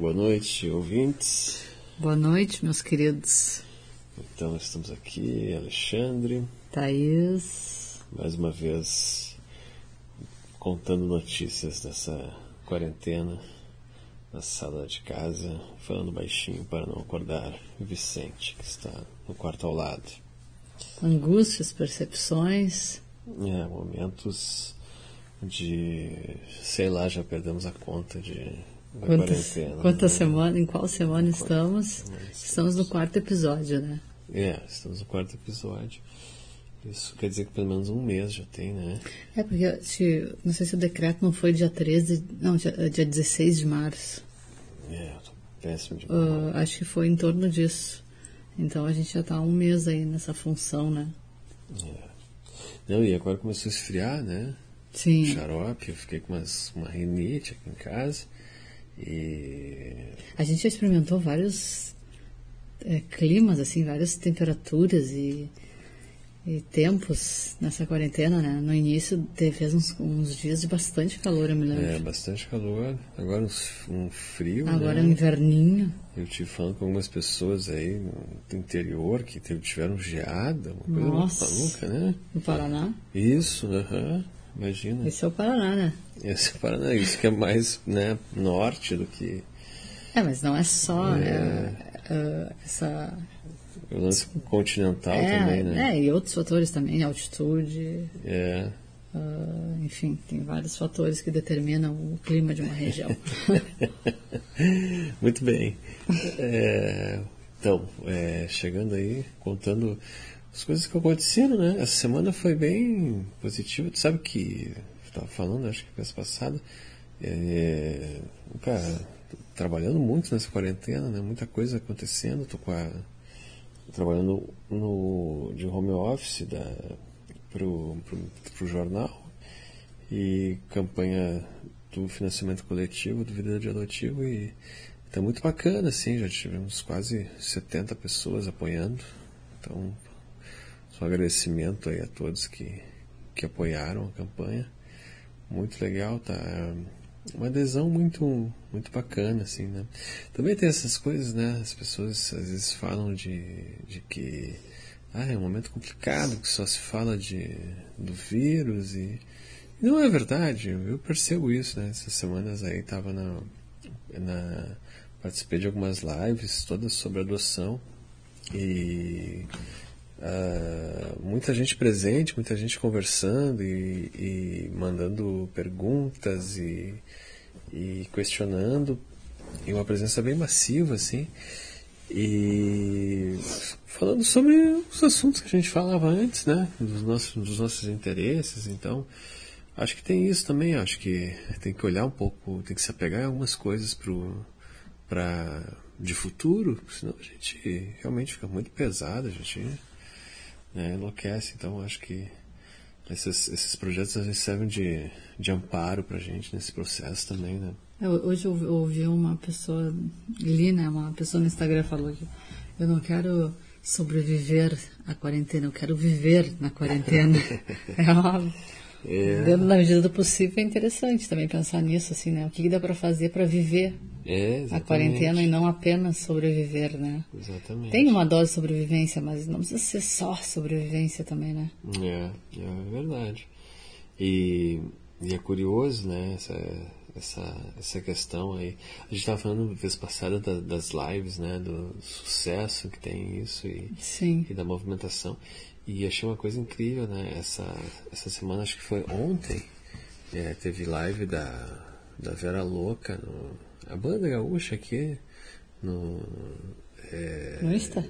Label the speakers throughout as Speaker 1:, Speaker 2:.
Speaker 1: Boa noite, ouvintes.
Speaker 2: Boa noite, meus queridos.
Speaker 1: Então, estamos aqui, Alexandre.
Speaker 2: Thaís.
Speaker 1: Mais uma vez, contando notícias dessa quarentena na sala de casa, falando baixinho para não acordar Vicente, que está no quarto ao lado.
Speaker 2: Angústias, percepções.
Speaker 1: É, momentos de, sei lá, já perdemos a conta de
Speaker 2: Quantas,
Speaker 1: né?
Speaker 2: semanas, em qual semana estamos? Estamos no quarto episódio, né?
Speaker 1: É, estamos no quarto episódio. Isso quer dizer que pelo menos um mês já tem, né?
Speaker 2: É, porque se- não sei se o decreto não foi dia 13, não, dia, dia 16 de março.
Speaker 1: É, eu tô péssimo de
Speaker 2: Ah, acho que foi em torno disso. Então a gente já está há um mês aí nessa função, né?
Speaker 1: Não, e agora começou a esfriar, né?
Speaker 2: Sim.
Speaker 1: Xarope, eu fiquei com umas, uma rinite aqui em casa. E.
Speaker 2: A gente já experimentou vários é, climas, assim, várias temperaturas e, e tempos nessa quarentena, né? No início teve, fez uns, uns dias de bastante calor, eu me lembro.
Speaker 1: É, bastante calor. Agora uns- um frio.
Speaker 2: Agora é um
Speaker 1: né?
Speaker 2: inverninho.
Speaker 1: Eu tive falando com algumas pessoas aí no interior que teve- tiveram geada, uma coisa
Speaker 2: Nossa.
Speaker 1: maluca, né?
Speaker 2: No Paraná.
Speaker 1: Isso, aham. Imagina.
Speaker 2: Esse é o Paraná, né?
Speaker 1: Esse é o Paraná, isso que é mais né, norte do que
Speaker 2: É, mas não é só é, é, essa.
Speaker 1: o lance continental
Speaker 2: é,
Speaker 1: também, né?
Speaker 2: é, e outros fatores também, altitude,
Speaker 1: É.
Speaker 2: ah, enfim, tem vários fatores que determinam o clima de uma região.
Speaker 1: Muito bem. É, então, é, chegando aí, contando as coisas que aconteceram, né? Essa semana foi bem positiva. Tu sabe que estava falando, acho que mês passado, é, cara, tô trabalhando muito nessa quarentena, né? Muita coisa acontecendo. Tô com a, trabalhando no, de home office da, pro, pro, pro jornal e campanha do financiamento coletivo do Vida de Adotivo e tá muito bacana, assim, já tivemos quase 70 pessoas apoiando, então agradecimento aí a todos que, que apoiaram a campanha, muito legal, tá uma adesão muito muito bacana, assim, né? Também tem essas coisas, né? As pessoas às vezes falam de, de que ah, é um momento complicado, que só se fala de, do vírus e não é verdade, eu percebo isso, né? Essas semanas aí tava na, na participei de algumas lives todas sobre adoção e ah, muita gente presente, muita gente conversando e, e mandando perguntas e, e questionando. E uma presença bem massiva assim. E falando sobre os assuntos que a gente falava antes, né, dos nossos, dos nossos interesses, então. Acho que tem isso também, acho que tem que olhar um pouco, tem que se apegar em algumas coisas pro, pra, de futuro, senão a gente realmente fica muito pesado, a gente né, enlouquece. Então acho que esses, esses projetos às vezes servem de, de amparo pra gente nesse processo também, né?
Speaker 2: É, Hoje eu ouvi- eu ouvi uma pessoa, li, né? Uma pessoa no Instagram falou que eu não quero sobreviver à quarentena, eu quero viver na quarentena. é óbvio.
Speaker 1: É.
Speaker 2: Dentro da medida do possível é interessante também pensar nisso, assim, né? O que, que dá para fazer para viver
Speaker 1: É,
Speaker 2: a quarentena e não apenas sobreviver, né?
Speaker 1: Exatamente.
Speaker 2: Tem uma dose de sobrevivência, mas não precisa ser só sobrevivência também, né?
Speaker 1: É, é verdade. E, e é curioso, né, essa, essa, essa questão aí. A gente estava falando vez passada da- das lives, né, do sucesso que tem isso e,
Speaker 2: Sim.
Speaker 1: e da movimentação. E achei uma coisa incrível, né, essa, essa semana, acho que foi ontem, é, teve live da, da Vera Louca, no, a banda gaúcha aqui, no... É,
Speaker 2: No Insta?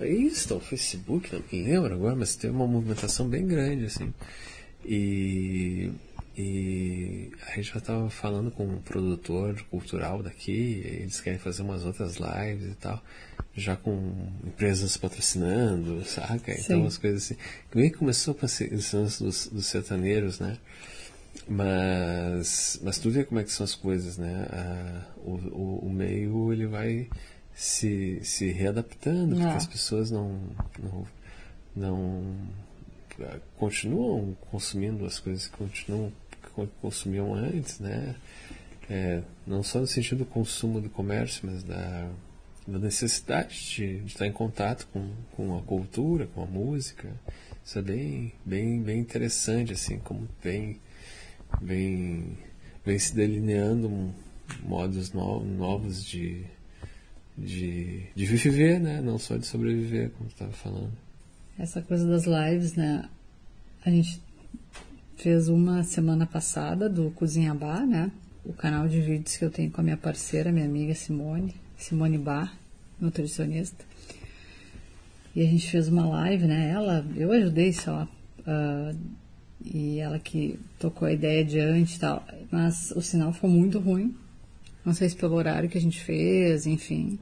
Speaker 1: Insta, o Facebook, não me lembro agora, mas teve uma movimentação bem grande, assim. E, e a gente já estava falando com um produtor cultural daqui, eles querem fazer umas outras lives e tal, já com empresas patrocinando, saca? Então,
Speaker 2: Sim.
Speaker 1: as coisas assim. Meio que começou com esse lance dos, dos sertaneiros, né? Mas, mas tu vê como é que são as coisas, né? Ah, o, o, o meio ele vai se, se readaptando, porque
Speaker 2: É.
Speaker 1: as pessoas não, não, não ah, continuam consumindo as coisas que continuam que consumiam antes, né? é, não só no sentido do consumo do comércio, mas da, da necessidade de, de, estar em contato com, com a cultura, com a música. Isso é bem, bem, bem interessante, assim, como vem, vem, vem se delineando modos no, novos de, de, de viver, né? Não só de sobreviver, como tu estava falando.
Speaker 2: Essa coisa das lives, né? A gente fez uma semana passada do Cozinha Bar, né? O canal de vídeos que eu tenho com a minha parceira, minha amiga Simone, Simone Bar, nutricionista. E a gente fez uma live, né? Ela, eu ajudei só, uh, e ela que tocou a ideia adiante e tal, mas o sinal ficou muito ruim. Não sei se pelo horário que a gente fez, enfim.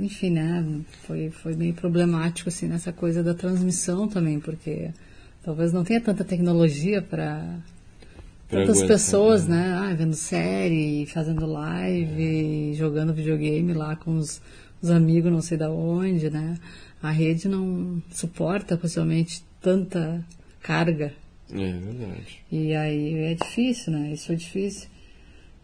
Speaker 2: Enfim, né? Foi, foi meio problemático, assim, nessa coisa da transmissão também, porque talvez não tenha tanta tecnologia para tantas pessoas, né? né? Ah, vendo série, fazendo live, jogando videogame lá com os, os, amigos não sei da onde, né? A rede não suporta possivelmente tanta carga.
Speaker 1: É verdade.
Speaker 2: E aí é difícil, né? Isso é difícil.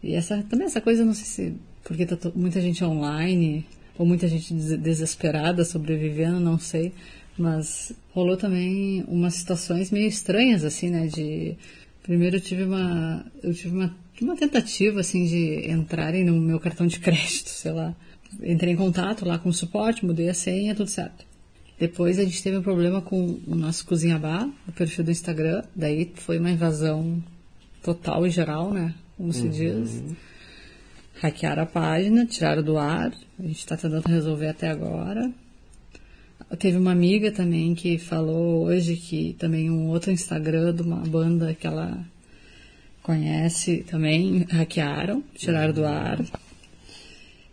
Speaker 2: E essa, também essa coisa, não sei se porque tá muita gente online, ou muita gente desesperada sobrevivendo, não sei. Mas rolou também umas situações meio estranhas, assim, né? De primeiro eu tive uma eu tive uma, uma tentativa assim de entrarem no meu cartão de crédito, sei lá. Entrei em contato lá com o suporte, mudei a senha, tudo certo. Depois a gente teve um problema com o nosso Cozinha Bar, o perfil do Instagram. Daí foi uma invasão total e geral, né? Como se uhum. diz. Hackearam a página, tiraram do ar. A gente está tentando resolver até agora. Teve uma amiga também que falou hoje que também um outro Instagram de uma banda que ela conhece também hackearam, tiraram do ar.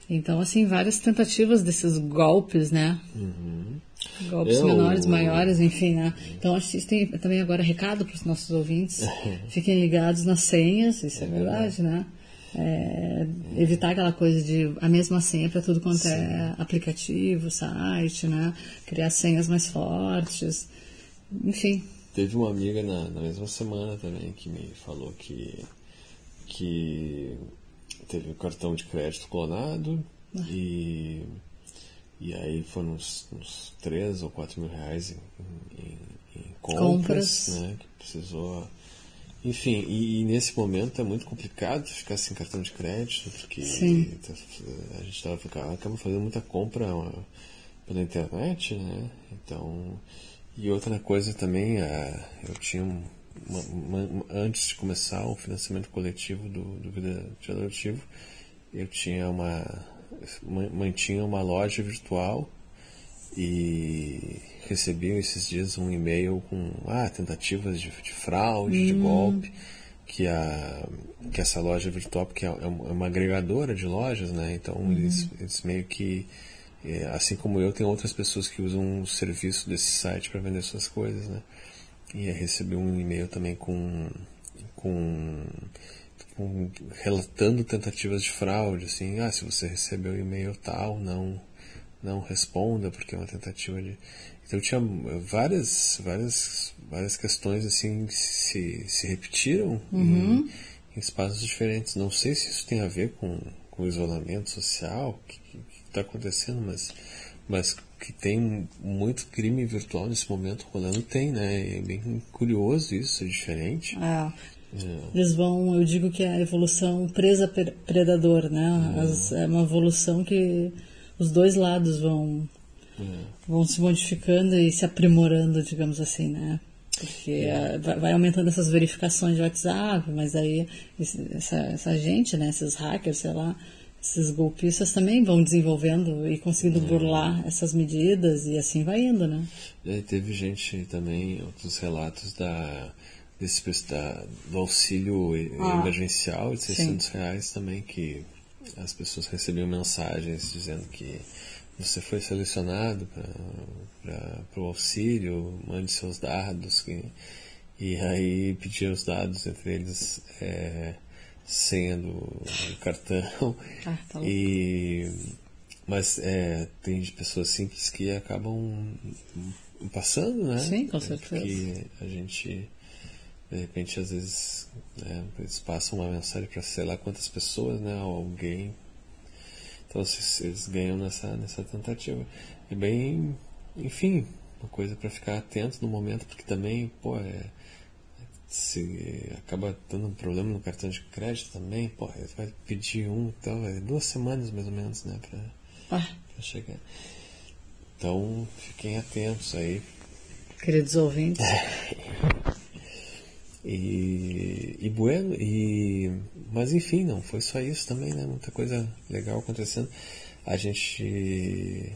Speaker 2: Então, assim, várias tentativas desses golpes, né? Uhum. Golpes Eu... menores, maiores, enfim, né? Então, acho que tem também agora recado para os nossos ouvintes. Fiquem ligados nas senhas, isso é, é verdade, né? É, evitar aquela coisa de a mesma senha para tudo quanto é Sim. é aplicativo, site, né? Criar senhas mais fortes, enfim.
Speaker 1: Teve uma amiga na, na mesma semana também que me falou que, que teve o cartão de crédito clonado ah. e, e aí foram uns, uns 3 ou 4 mil reais em, em, em compras, compras, né? Que precisou enfim, e, e, nesse momento é muito complicado ficar sem cartão de crédito, porque tá, a gente estava acaba fazendo muita compra pela internet, né? Então, e outra coisa também, eu tinha uma, uma, antes de começar o financiamento coletivo do, do Vida Adotivo, eu tinha uma mantinha uma loja virtual e recebiam esses dias um e-mail com ah, tentativas de, de fraude, hum. de golpe, que, a, que essa loja virtual, porque é, é uma agregadora de lojas, né? Então uhum. eles, eles meio que, é, assim como eu, tem outras pessoas que usam o serviço desse site para vender suas coisas, né? E recebi um e-mail também com, com, com relatando tentativas de fraude, assim, ah, se você recebeu e-mail tal, não não responda porque é uma tentativa de então tinha várias, várias, várias questões assim que se, se repetiram uhum. em, em, espaços diferentes. Não sei se isso tem a ver com, com o isolamento social, o que está acontecendo, mas, mas que tem muito crime virtual nesse momento rolando, tem, né? É bem curioso isso, é diferente.
Speaker 2: É. É. Eles vão, eu digo que é a evolução presa-predador, né? É. As, é uma evolução que os dois lados vão Uhum. vão se modificando e se aprimorando, digamos assim, né? Porque é. vai aumentando essas verificações de WhatsApp, mas aí essa, essa gente, né, esses hackers, sei lá, esses golpistas também vão desenvolvendo e conseguindo uhum. burlar essas medidas e assim vai indo, né?
Speaker 1: E teve gente também, outros relatos da, desse, da, do auxílio ah, emergencial de 600 sim. reais também, que as pessoas recebiam mensagens dizendo que você foi selecionado para o auxílio, mande seus dados. E, e aí pedir os dados, entre eles é, senha do, do cartão. Ah, tá e, mas é, tem pessoas simples que acabam passando, né?
Speaker 2: Sim, com certeza.
Speaker 1: Que a gente de repente, às vezes, né, eles passam uma mensagem para sei lá quantas pessoas, né? Alguém. Então, eles, eles ganham nessa, nessa tentativa. É bem, enfim, uma coisa para ficar atento no momento, porque também, pô, é, se acaba dando um problema no cartão de crédito também, pô, vai pedir um então, é duas semanas mais ou menos, né, pra,
Speaker 2: Ah,
Speaker 1: chegar. Então, fiquem atentos aí.
Speaker 2: queridos ouvintes.
Speaker 1: E, e bueno, e, mas enfim, não foi só isso também, né? Muita coisa legal acontecendo. A gente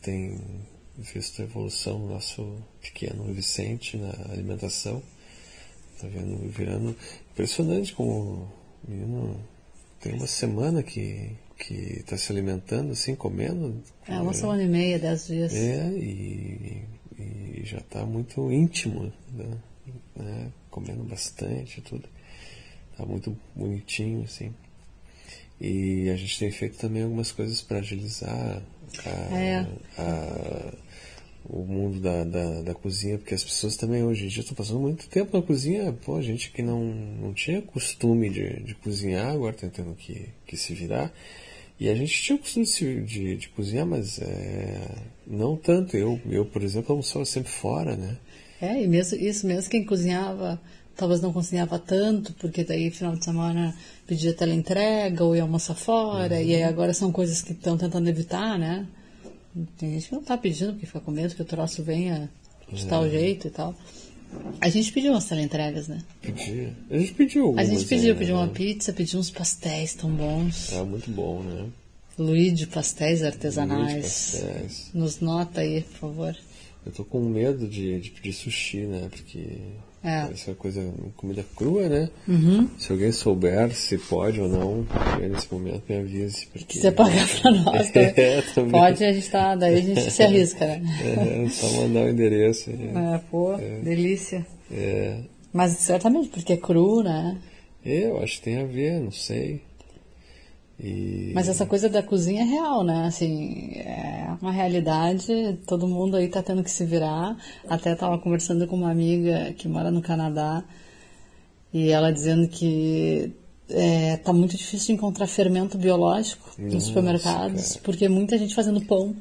Speaker 1: tem visto a evolução do nosso pequeno Vicente na alimentação. Tá vendo, virando impressionante como o menino tem uma semana que que está se alimentando assim, comendo.
Speaker 2: É, uma semana e meia, dez dias.
Speaker 1: É, e, e já está muito íntimo, né? Né? comendo bastante tudo. Tá muito bonitinho, assim. E a gente tem feito também algumas coisas para agilizar a,
Speaker 2: É.
Speaker 1: a- o mundo da, da, da cozinha, porque as pessoas também hoje em dia estão passando muito tempo na cozinha. Pô, gente que não, não tinha costume de, de cozinhar, agora está tendo que, que se virar. E a gente tinha o costume de, de, de cozinhar, mas é, não tanto. Eu, eu, por exemplo, almoçava sempre fora, né?
Speaker 2: É, e mesmo, isso mesmo quem cozinhava, talvez não cozinhava tanto, porque daí final de semana pedia teleentrega ou ia almoçar fora, e aí agora são coisas que estão tentando evitar, né? Tem gente que não tá pedindo porque fica com medo que o troço venha de tal jeito e tal. A gente pediu umas teleentregas, né?
Speaker 1: Pedia. A gente pediu
Speaker 2: A
Speaker 1: algumas,
Speaker 2: gente pediu,
Speaker 1: né?
Speaker 2: pediu uma pizza, pediu uns pastéis tão bons.
Speaker 1: Tá muito bom, né?
Speaker 2: Luigi, pastéis artesanais.
Speaker 1: pastéis.
Speaker 2: Nos nota aí, por favor.
Speaker 1: Eu tô com medo de, de pedir sushi, né? Porque
Speaker 2: É.
Speaker 1: parece uma coisa, comida crua, né?
Speaker 2: Uhum.
Speaker 1: Se alguém souber se pode ou não, nesse momento me avise. Porque...
Speaker 2: Se você pagar pra nós, também.
Speaker 1: É, também.
Speaker 2: pode, a gente tá, daí a gente se arrisca, né?
Speaker 1: É, só mandar o endereço. aí.
Speaker 2: É, pô, delícia.
Speaker 1: É.
Speaker 2: Mas certamente, porque é cru, né?
Speaker 1: É, eu acho que tem a ver, não sei. E...
Speaker 2: Mas essa coisa da cozinha é real, né? Assim, é uma realidade, todo mundo aí tá tendo que se virar. Até tava conversando com uma amiga que mora no Canadá e ela dizendo que é, tá muito difícil encontrar fermento biológico nos
Speaker 1: Nossa,
Speaker 2: supermercados,
Speaker 1: cara.
Speaker 2: porque muita gente fazendo pão.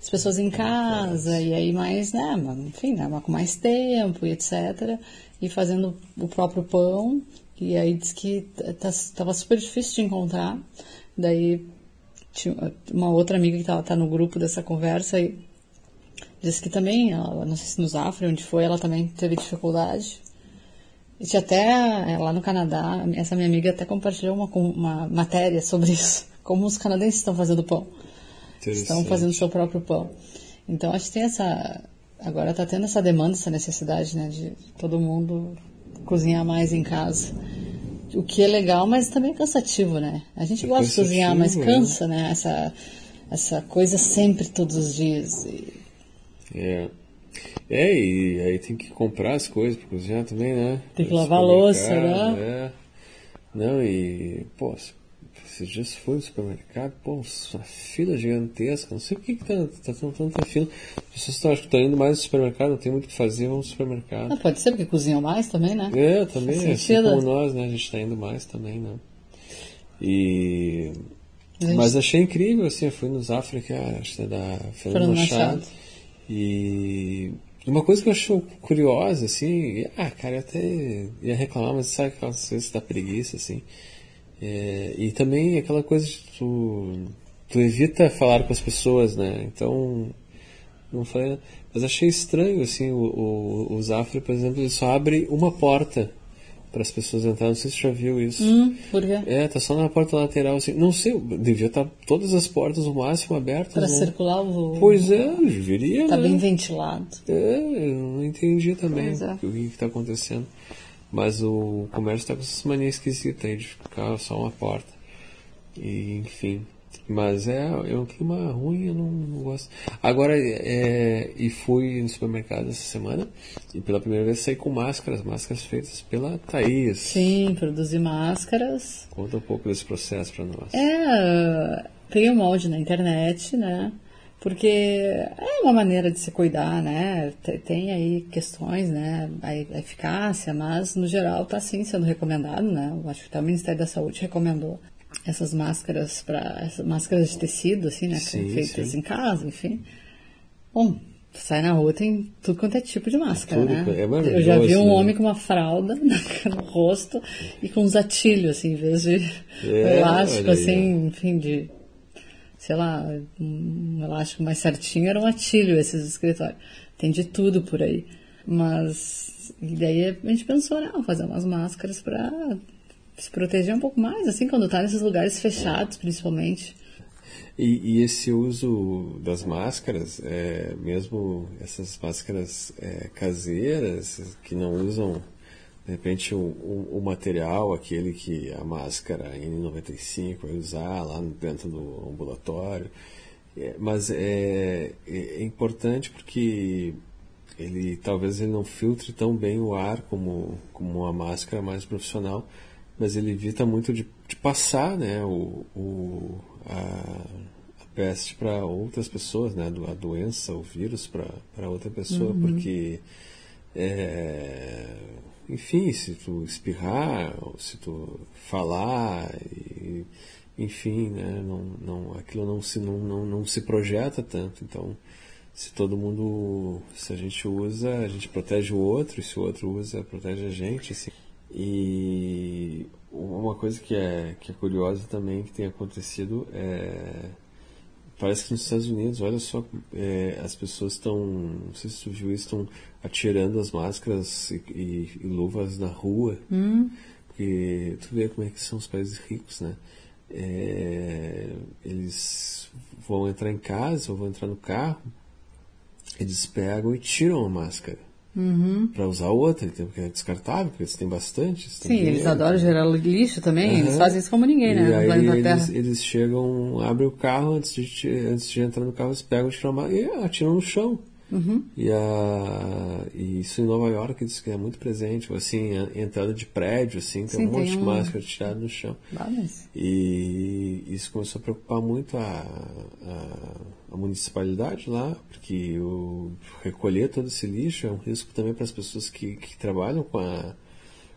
Speaker 2: As pessoas em casa, e aí mais, né, mas, enfim, né, com mais tempo e etc. E fazendo o próprio pão. E aí diz que tá, tava super difícil de encontrar. Daí tinha uma outra amiga que tava, tá no grupo dessa conversa e disse que também, ela, não sei se no Zafra, onde foi, ela também teve dificuldade. E tinha até, é, lá no Canadá, essa minha amiga até compartilhou uma, uma matéria sobre isso, como os canadenses estão fazendo pão. Estão fazendo seu próprio pão. Então acho que tem essa. Agora está tendo essa demanda, essa necessidade, né, de todo mundo cozinhar mais em casa. O que é legal, mas também é cansativo, né? A gente
Speaker 1: É
Speaker 2: gosta de cozinhar, mas
Speaker 1: cansativo, é.
Speaker 2: cansa, né? Essa, essa coisa sempre, todos os dias. E-
Speaker 1: É. É, e aí tem que comprar as coisas pra cozinhar também, né?
Speaker 2: Tem que lavar a louça, né?
Speaker 1: É. Não, e, pô, esses dias fui no supermercado, pô, uma fila gigantesca, não sei por que, que tá, tendo tanta fila. As pessoas estão, acho que estão indo mais no supermercado, não tem muito o que fazer, vamos no supermercado.
Speaker 2: Ah, pode ser, porque cozinham mais também, né?
Speaker 1: É, também, assim
Speaker 2: sentido.
Speaker 1: como nós, né? A gente tá indo mais também, né? E...
Speaker 2: Gente.
Speaker 1: Mas achei incrível, assim, eu fui nos África, acho que é da Fernando Machado. E uma coisa que eu acho curiosa, assim, ah, cara, eu até ia reclamar, mas sabe aquelas vezes da preguiça, assim. É, e também aquela coisa de tu, tu evita falar com as pessoas, né? Então, não falei nada. Mas achei estranho, assim, o, o, o Zafra, por exemplo, ele só abre uma porta para as pessoas entrarem. Não sei se você já viu isso.
Speaker 2: Hum, por quê?
Speaker 1: É, tá só na porta lateral, assim. Não sei, devia estar todas as portas o máximo abertas.
Speaker 2: Para
Speaker 1: né?
Speaker 2: circular o.
Speaker 1: Pois é, deveria.
Speaker 2: Tá
Speaker 1: né?
Speaker 2: bem ventilado.
Speaker 1: É, eu não entendi também
Speaker 2: é.
Speaker 1: o que está acontecendo. Mas o comércio está com essas manias esquisitas aí de ficar só uma porta. E, enfim. Mas é, é um clima ruim, eu não, não gosto. Agora, é, e fui no supermercado essa semana e pela primeira vez saí com máscaras, máscaras feitas pela Thaís.
Speaker 2: Sim, produzir máscaras.
Speaker 1: Conta um pouco desse processo para nós.
Speaker 2: É, peguei um molde na internet, né? Porque é uma maneira de se cuidar, né? Tem aí questões, né? A eficácia, mas no geral está sim sendo recomendado, né? Eu acho que até o Ministério da Saúde recomendou essas máscaras para máscaras de tecido, assim, né? Sim, feitas sim. em casa, enfim. Bom, sai na rua tem tudo quanto é tipo de máscara, tudo, né? É Eu já vi um né? homem com uma fralda no rosto e com uns atilhos, assim, em vez de é, elástico, assim, enfim, de sei lá, um elástico mais certinho era um atilho esses escritórios. Tem de tudo por aí. Mas e daí a gente pensou, não, fazer umas máscaras para se proteger um pouco mais, assim, quando tá nesses lugares fechados, principalmente.
Speaker 1: E, e esse uso das máscaras, é, mesmo essas máscaras é, caseiras, que não usam, de repente, o, o, o, material, aquele que a máscara N95 vai usar lá dentro do ambulatório, é, mas é, é, é importante porque ele talvez ele não filtre tão bem o ar como, como uma máscara mais profissional, mas ele evita muito de, de passar né, o, o, a, a peste para outras pessoas, né, a doença, o vírus para outra pessoa, uhum. porque, é, enfim, se tu espirrar, ou se tu falar, e, enfim, né, não, não, aquilo não se, não, não, não se projeta tanto, então se todo mundo, se a gente usa, a gente protege o outro, e se o outro usa, protege a gente, assim. E uma coisa que é, que é curiosa também que tem acontecido é. Parece que nos Estados Unidos, olha só, é, as pessoas estão, não sei se tu viu isso, estão atirando as máscaras e, e, e luvas na rua.
Speaker 2: Hum.
Speaker 1: Porque tu vê como é que são os países ricos, né? É, eles vão entrar em casa ou vão entrar no carro, eles pegam e tiram a máscara
Speaker 2: uhum.
Speaker 1: para usar outra, porque é descartável, porque eles têm bastante.
Speaker 2: Sim, eles adoram gerar lixo também, uhum. eles fazem isso como ninguém, né?
Speaker 1: E aí eles, eles, chegam, abrem o carro, antes de, antes de entrar no carro, eles pegam, tiram e atiram no chão.
Speaker 2: Uhum.
Speaker 1: E, a, e isso em Nova York diz que é muito presente, assim, entrada de prédio, assim, tem Sim, um monte tem de máscara tirada no chão. E isso começou a preocupar muito a, a, a, municipalidade lá, porque o, recolher todo esse lixo é um risco também para as pessoas que, que trabalham com a,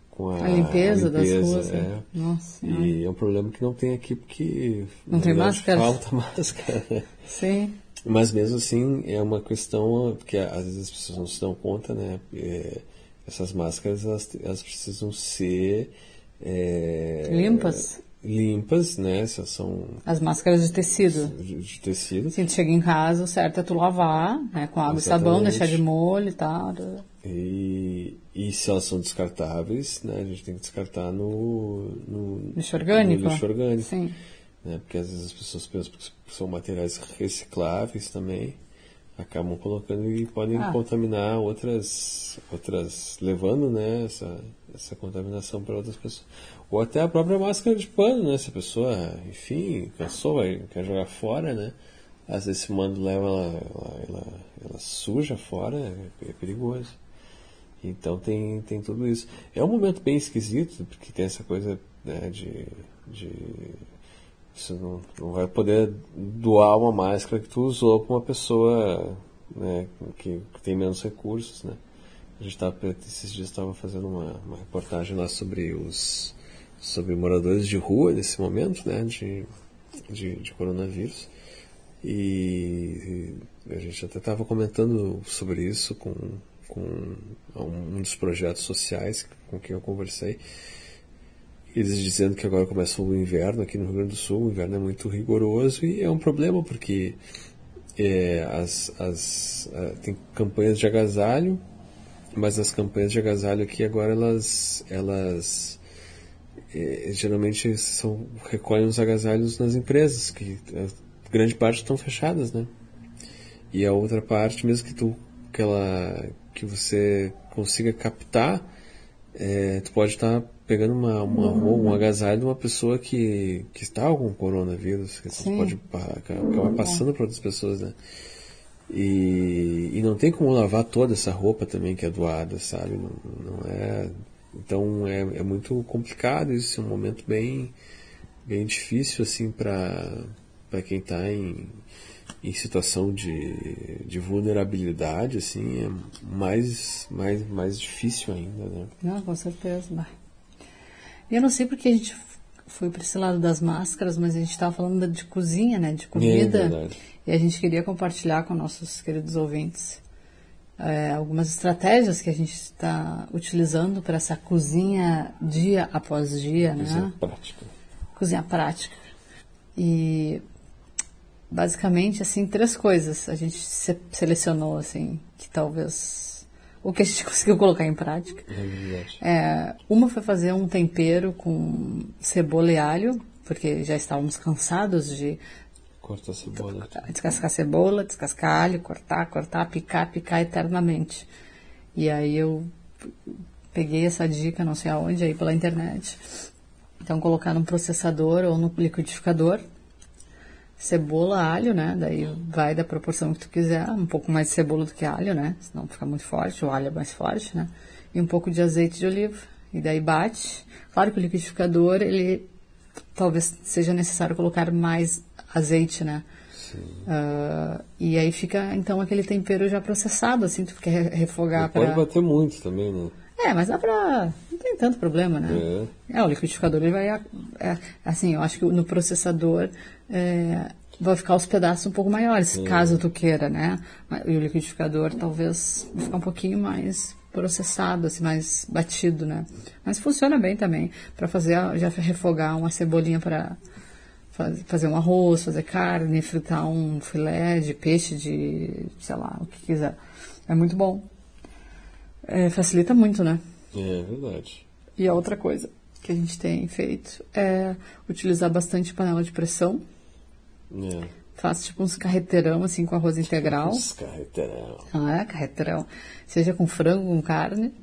Speaker 1: com a,
Speaker 2: a limpeza, a limpeza das ruas. É. Né? Nossa,
Speaker 1: e é um problema que não tem aqui porque
Speaker 2: não tem máscara.
Speaker 1: Falta máscara.
Speaker 2: Sim.
Speaker 1: Mas mesmo assim é uma questão que às vezes as pessoas não se dão conta, né? É, essas máscaras elas, elas precisam ser
Speaker 2: é, limpas.
Speaker 1: Limpas, né? Essas são
Speaker 2: as máscaras de tecido.
Speaker 1: De, de tecido.
Speaker 2: Se tu chega em casa, o certo é tu lavar, né? Com água Exatamente. e sabão, deixar de molho e tal.
Speaker 1: E, e se elas são descartáveis, né? A gente tem que descartar no, no
Speaker 2: lixo orgânico.
Speaker 1: No lixo orgânico.
Speaker 2: Sim
Speaker 1: né? porque às vezes as pessoas pensam que são materiais recicláveis também, acabam colocando e podem ah. contaminar outras, outras levando né, essa, essa contaminação para outras pessoas. Ou até a própria máscara de pano, né? Se a pessoa, enfim, cansou, vai, quer jogar fora, né? Às vezes esse mando leva ela, ela, ela, ela suja fora, é, é perigoso. Então tem, tem tudo isso. É um momento bem esquisito, porque tem essa coisa né, de, de você não, não vai poder doar uma máscara que tu usou para uma pessoa né, que, que, tem menos recursos, né? A gente tava, esses dias estava fazendo uma, uma, reportagem lá sobre os sobre moradores de rua nesse momento, né, de, de, de coronavírus. E, e a gente até estava comentando sobre isso com, com um dos projetos sociais com quem eu conversei eles dizendo que agora começa o inverno aqui no Rio Grande do Sul, o inverno é muito rigoroso e é um problema porque é, as, as, tem campanhas de agasalho, mas as campanhas de agasalho aqui agora elas, elas é, geralmente são, recolhem os agasalhos nas empresas, que grande parte estão fechadas, né? E a outra parte, mesmo que tu que, ela, que você consiga captar, é, tu pode estar tá pegando uma, uma uhum. um agasalho de uma pessoa que, que está com coronavírus, que você pode acabar passando para outras pessoas, né? E, e não tem como lavar toda essa roupa também que é doada, sabe? Não, não é. Então é, é muito complicado isso, é um momento bem, bem difícil assim para quem está em em situação de, de vulnerabilidade, assim, é mais, mais, mais difícil ainda, né?
Speaker 2: Não, com certeza. Eu não sei porque a gente foi para esse lado das máscaras, mas a gente estava falando de cozinha, né? De comida. É e a gente queria compartilhar com nossos queridos ouvintes é, algumas estratégias que a gente está utilizando para essa cozinha dia após dia,
Speaker 1: cozinha
Speaker 2: né?
Speaker 1: prática.
Speaker 2: Cozinha prática. E basicamente assim três coisas a gente se selecionou assim que talvez o que a gente conseguiu colocar em prática.
Speaker 1: É
Speaker 2: é, uma foi fazer um tempero com cebola e alho, porque já estávamos cansados de
Speaker 1: cortar cebola,
Speaker 2: descascar cebola, descascar alho, cortar, cortar, picar, picar eternamente. E aí eu peguei essa dica, não sei aonde, aí pela internet. Então colocar num processador ou no liquidificador cebola, alho, né? Daí vai da proporção que tu quiser, um pouco mais de cebola do que alho, né? Senão fica muito forte, o alho é mais forte, né? E um pouco de azeite de oliva. E daí bate. Claro que o liquidificador, ele talvez seja necessário colocar mais azeite, né? Uh, e aí fica então aquele tempero já processado, assim, tu quer refogar
Speaker 1: para. Pode bater muito também, né?
Speaker 2: É, mas dá pra. Não tem tanto problema, né? É, é o liquidificador ele vai. É, assim, eu acho que no processador é, vai ficar os pedaços um pouco maiores, é. caso tu queira, né? E o liquidificador talvez vai ficar um pouquinho mais processado, assim, mais batido, né? Mas funciona bem também para fazer, já refogar uma cebolinha para fazer um arroz, fazer carne, fritar um filé de peixe, de sei lá, o que quiser. É muito bom. É, facilita muito, né?
Speaker 1: É verdade.
Speaker 2: E a outra coisa que a gente tem feito é utilizar bastante panela de pressão.
Speaker 1: É.
Speaker 2: Faço tipo uns carreteirão assim com arroz integral.
Speaker 1: Uns carreteirão.
Speaker 2: Ah, é, carreteirão. Seja com frango, com carne.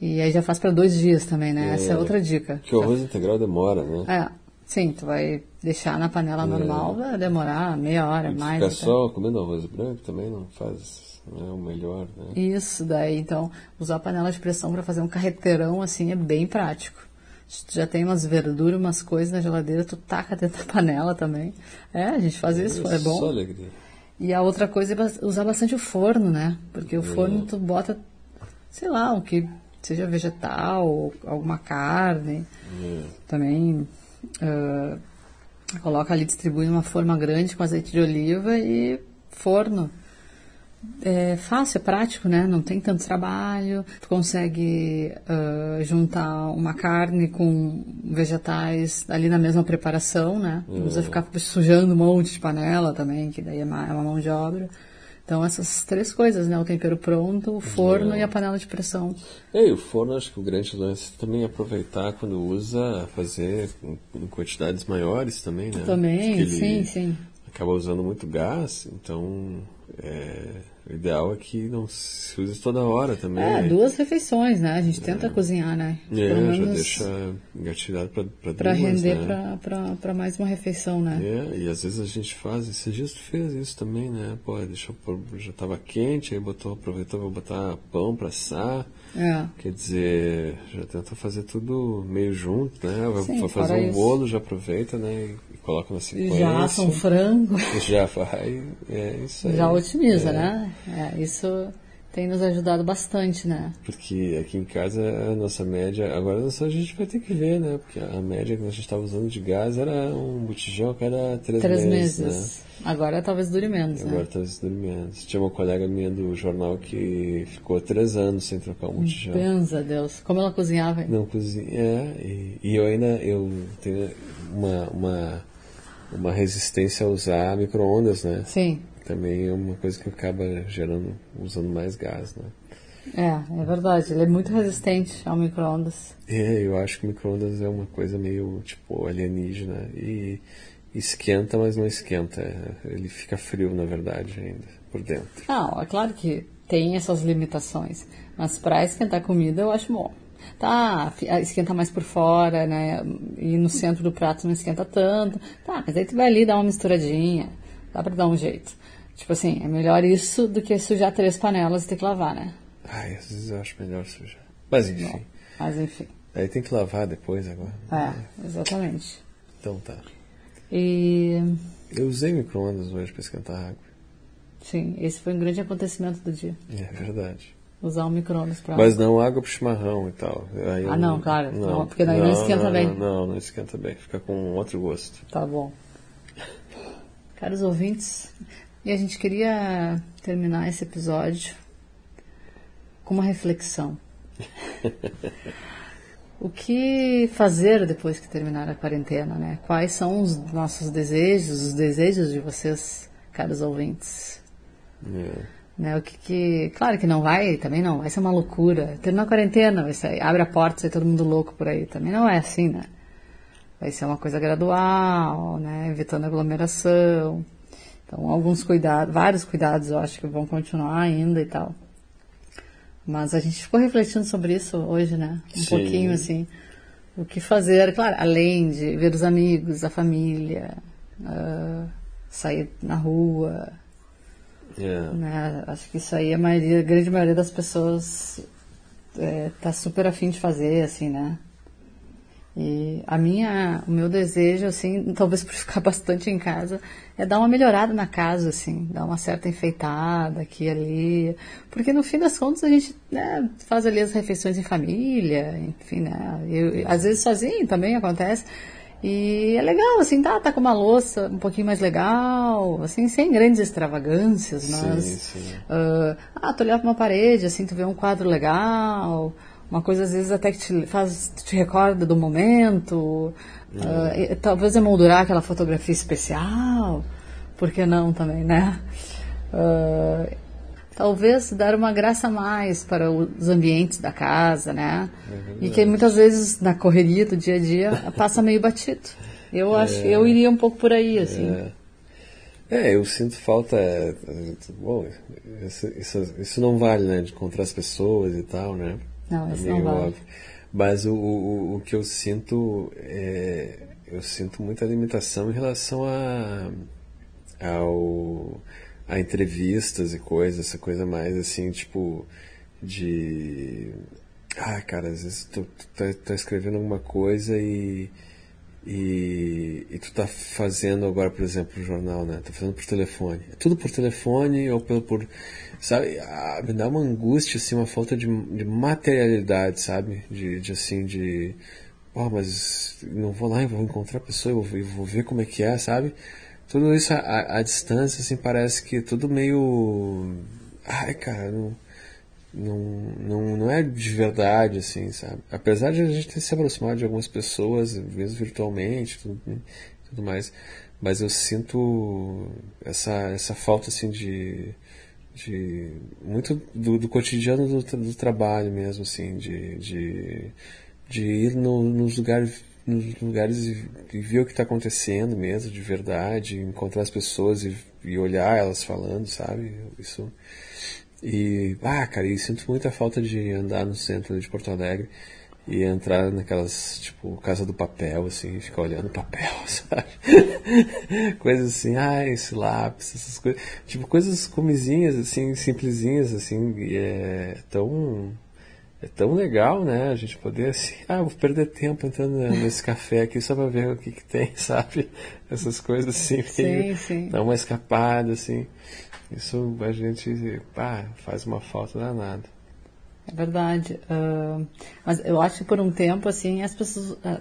Speaker 2: E aí já faz para dois dias também, né? É. Essa é outra dica.
Speaker 1: Que o arroz integral demora, né?
Speaker 2: É. Sim, tu vai deixar na panela é. normal, vai demorar meia hora, mais.
Speaker 1: Ficar só comendo arroz branco também não faz não é o melhor, né?
Speaker 2: Isso, daí então usar a panela de pressão para fazer um carreteirão assim é bem prático. Se tu já tem umas verduras, umas coisas na geladeira, tu taca dentro da panela também. É, a gente faz isso, é, é bom.
Speaker 1: Só alegria.
Speaker 2: E a outra coisa é usar bastante o forno, né? Porque o é. forno tu bota, sei lá, o que seja vegetal, alguma carne.
Speaker 1: É.
Speaker 2: Também uh, coloca ali, distribui uma forma grande com azeite de oliva e forno. É fácil, é prático, né? Não tem tanto trabalho. Tu consegue uh, juntar uma carne com vegetais ali na mesma preparação, né? Não precisa ficar sujando um monte de panela também, que daí é uma, é uma mão de obra. Então, essas três coisas, né? O tempero pronto, o forno é. e a panela de pressão.
Speaker 1: É, e o forno, acho que o grande lance é também aproveitar quando usa, fazer em quantidades maiores também, né?
Speaker 2: Também, sim, sim.
Speaker 1: Acaba usando muito gás, então é, o ideal é que não se use toda hora também.
Speaker 2: É, duas refeições, né? A gente tenta é. cozinhar, né?
Speaker 1: É, já deixa engatilhado para duas,
Speaker 2: Para render
Speaker 1: né?
Speaker 2: para mais uma refeição, né?
Speaker 1: É, e às vezes a gente faz, esses dias tu fez isso também, né? Pô, deixa eu já estava quente, aí botou, aproveitou para botar pão para assar.
Speaker 2: É.
Speaker 1: Quer dizer, já tenta fazer tudo meio junto, né?
Speaker 2: Sim,
Speaker 1: Vai fazer um isso. bolo, já aproveita, né? E coloca na sequência.
Speaker 2: Já assa um frango.
Speaker 1: Já vai, é isso aí.
Speaker 2: Já otimiza, é. né? É, isso tem nos ajudado bastante, né?
Speaker 1: Porque aqui em casa a nossa média, agora a gente vai ter que ver, né? Porque a média que a gente estava usando de gás era um botijão a cada três,
Speaker 2: três
Speaker 1: meses.
Speaker 2: meses. Né? Agora talvez dure menos,
Speaker 1: Agora
Speaker 2: né?
Speaker 1: talvez dure menos. Tinha uma colega minha do jornal que ficou três anos sem trocar um botijão.
Speaker 2: Pensa, Deus. Como ela cozinhava?
Speaker 1: Não cozinha, é. E, e eu ainda eu tenho uma, uma, uma resistência a usar micro-ondas, né?
Speaker 2: Sim
Speaker 1: também é uma coisa que acaba gerando, usando mais gás, né?
Speaker 2: É, é verdade. Ele é muito resistente ao micro-ondas.
Speaker 1: É, eu acho que micro-ondas é uma coisa meio, tipo, alienígena. E esquenta, mas não esquenta. Ele fica frio, na verdade, ainda, por dentro.
Speaker 2: Não, é claro que tem essas limitações. Mas para esquentar comida, eu acho bom. Tá, esquenta mais por fora, né? E no centro do prato não esquenta tanto. Tá, mas aí tu vai ali dar uma misturadinha. Dá pra dar um jeito. Tipo assim, é melhor isso do que sujar três panelas e ter que lavar, né?
Speaker 1: Ai, às vezes eu acho melhor sujar. Mas enfim. Bom,
Speaker 2: mas enfim.
Speaker 1: Aí tem que lavar depois agora.
Speaker 2: É, exatamente.
Speaker 1: Então tá.
Speaker 2: E.
Speaker 1: Eu usei micro-ondas hoje para esquentar água.
Speaker 2: Sim, esse foi um grande acontecimento do dia.
Speaker 1: É verdade.
Speaker 2: Usar um micro-ondas para.
Speaker 1: Mas não água pro chimarrão e tal. Aí
Speaker 2: Ah, não, claro. Não, porque daí não esquenta
Speaker 1: não,
Speaker 2: bem.
Speaker 1: Não, não, não esquenta bem. Fica com outro gosto.
Speaker 2: Tá bom. Caros ouvintes, e a gente queria terminar esse episódio com uma reflexão. o que fazer depois que terminar a quarentena, né? Quais são os nossos desejos, os desejos de vocês, caros ouvintes?
Speaker 1: É.
Speaker 2: Né, o que, que- claro que não vai, também não vai ser uma loucura. Terminar a quarentena, vai sair, abre a porta, sai todo mundo louco por aí. Também não é assim, né? Vai ser uma coisa gradual, né? Evitando aglomeração. Então, alguns cuidados, vários cuidados eu acho que vão continuar ainda e tal. Mas a gente ficou refletindo sobre isso hoje, né? Um
Speaker 1: Sim.
Speaker 2: pouquinho assim. O que fazer, claro, além de ver os amigos, a família, ah, sair na rua,
Speaker 1: É.
Speaker 2: né? Acho que isso aí a maioria, a grande maioria das pessoas é, tá super afim de fazer, assim, né? E a minha, o meu desejo, assim, talvez por ficar bastante em casa, é dar uma melhorada na casa, assim, dar uma certa enfeitada aqui e ali. Porque no fim das contas a gente né, faz ali as refeições em família, enfim, né? Eu, às vezes sozinho também acontece. E é legal, assim, tá, tá com uma louça um pouquinho mais legal, assim, sem grandes extravagâncias, mas.
Speaker 1: Sim, sim.
Speaker 2: ah, ah, tu olhar pra uma parede, assim, tu vê um quadro legal, uma coisa às vezes até que te faz, te recorda do momento, ah, e talvez emoldurar aquela fotografia especial, por que não também, né? Ah, talvez dar uma graça a mais para os ambientes da casa, né? e que muitas vezes na correria do dia a dia passa meio batido. Eu acho, eu iria um pouco por aí, assim.
Speaker 1: É. É, eu sinto falta. é, é, Bom, isso, isso, isso não vale, né? De encontrar as pessoas e tal, né?
Speaker 2: Não,
Speaker 1: É
Speaker 2: isso
Speaker 1: meio
Speaker 2: não vale.
Speaker 1: óbvio. Mas o, o, o que eu sinto é. Eu sinto muita limitação em relação a. ao. A entrevistas e coisas, essa coisa mais assim, tipo. de. Ah, cara, às vezes tu, tá, tá escrevendo alguma coisa e. E, e tu tá fazendo agora, por exemplo, o jornal, né? Tá fazendo por telefone. É tudo por telefone ou pelo por. Sabe? Ah, me dá uma angústia, assim, uma falta de, de materialidade, sabe? De, de assim, de. Pô, mas não vou lá e vou encontrar a pessoa, eu vou, eu vou ver como é que é, sabe? Tudo isso à, distância, assim, parece que tudo meio. Ai, cara, não não, não, não é de verdade, assim, sabe? Apesar de a gente ter se aproximado de algumas pessoas, mesmo virtualmente, tudo, tudo mais, mas eu sinto essa, essa falta, assim, de, de muito do, do cotidiano do, do trabalho mesmo, assim, de, de, de ir no- nos lugares nos lugares e, e ver o que está acontecendo mesmo, de verdade, encontrar as pessoas e, e olhar elas falando, sabe? Isso e, ah, cara, e sinto muita falta de andar no centro de Porto Alegre e entrar naquelas, tipo, casa do papel, assim, ficar olhando papel, sabe? coisas assim, ah, esse lápis, essas coisas. Tipo, coisas comisinhas, assim, simplesinhas, assim, é tão. É tão legal, né? A gente poder assim, ah, vou perder tempo entrando nesse café aqui só pra ver o que que tem, sabe? Essas coisas assim,
Speaker 2: Sim, sim.
Speaker 1: dar uma escapada, assim. Isso a gente, pá, faz uma falta danada.
Speaker 2: É verdade. Ah, mas eu acho que por um tempo, assim, as pessoas. ah,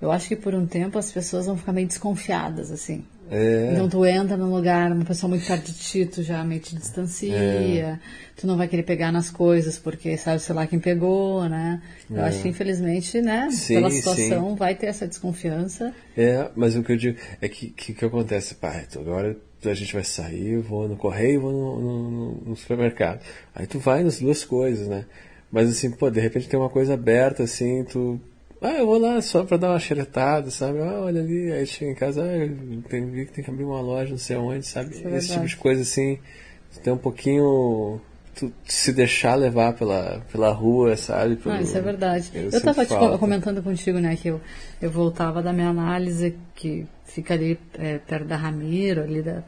Speaker 2: eu acho que por um tempo as pessoas vão ficar meio desconfiadas, assim.
Speaker 1: É,
Speaker 2: Então tu entra num lugar, uma pessoa muito perto de ti, tu já meio te distancia,
Speaker 1: É.
Speaker 2: tu não vai querer pegar nas coisas porque sabe, sei lá, quem pegou, né? Eu acho que infelizmente, né,
Speaker 1: É. Sim,
Speaker 2: pela
Speaker 1: sim.
Speaker 2: situação vai ter essa desconfiança.
Speaker 1: é, mas o que eu digo é que que, que acontece, pá, então agora a gente vai sair, vou no correio, vou no, no, no supermercado. Aí tu vai nas duas coisas, né? Mas assim, pô, de repente tem uma coisa aberta, assim, tu. Ah, eu vou lá só pra dar uma xeretada, sabe? Ah, olha ali, aí chega em casa, ah, tenho, vi que tem que abrir uma loja, não sei onde, sabe?
Speaker 2: É
Speaker 1: Esse tipo de coisa, assim, tem um pouquinho. Tu se deixar levar pela, pela rua, sabe? Pelo-
Speaker 2: Ah, isso é verdade.
Speaker 1: Eu
Speaker 2: Eu te co-
Speaker 1: falta.
Speaker 2: comentando contigo, né, que eu, eu voltava da minha análise, que fica ali é, perto da Ramiro, ali da,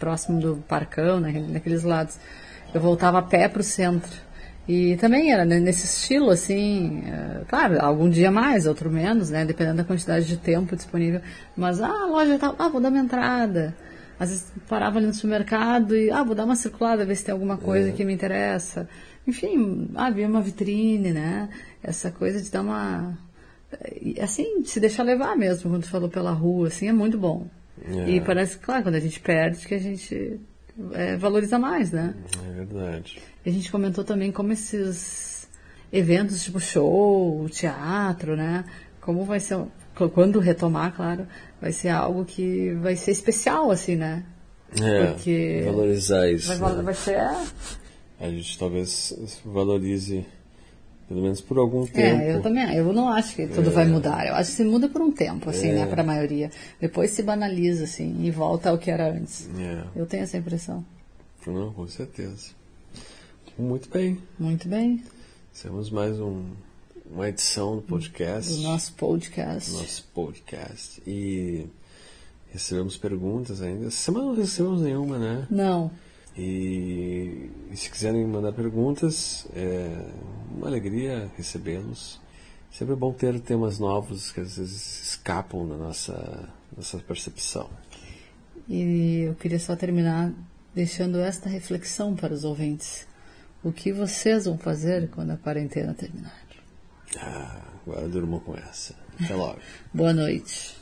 Speaker 2: próximo do Parcão, né, naqueles lados. Eu voltava a pé para o centro. E também era nesse estilo, assim, é, claro, algum dia mais, outro menos, né? Dependendo da quantidade de tempo disponível. Mas, ah, a loja tá, ah, vou dar uma entrada. Às vezes parava ali no supermercado e, ah, vou dar uma circulada, ver se tem alguma coisa é. que me interessa. Enfim, ah, vi uma vitrine, né? Essa coisa de dar uma. Assim, se deixar levar mesmo, quando falou pela rua, assim, é muito bom. É. E parece, claro, quando a gente perde, que a gente é, valoriza mais, né?
Speaker 1: É verdade.
Speaker 2: A gente comentou também como esses eventos tipo show, teatro, né? Como vai ser, quando retomar, claro, vai ser algo que vai ser especial, assim, né?
Speaker 1: É, Porque valorizar isso.
Speaker 2: Vai,
Speaker 1: né?
Speaker 2: vai ser...
Speaker 1: A gente talvez valorize pelo menos por algum tempo.
Speaker 2: É, eu também. Eu não acho que tudo é. vai mudar. Eu acho que se muda por um tempo, assim, né, é. né, para a maioria. Depois se banaliza, assim, e volta ao que era antes. É. Eu tenho essa impressão.
Speaker 1: Não, com certeza. Muito bem.
Speaker 2: Muito bem.
Speaker 1: Temos mais um, uma edição do podcast.
Speaker 2: Do nosso podcast.
Speaker 1: Do nosso podcast. E recebemos perguntas ainda. Essa semana não recebemos nenhuma, né?
Speaker 2: Não.
Speaker 1: E, e se quiserem mandar perguntas, é uma alegria recebê-los. Sempre é bom ter temas novos que às vezes escapam da nossa, nossa percepção.
Speaker 2: E eu queria só terminar deixando esta reflexão para os ouvintes. O que vocês vão fazer quando a quarentena terminar?
Speaker 1: Ah, agora durmo com essa. Até logo.
Speaker 2: Boa noite.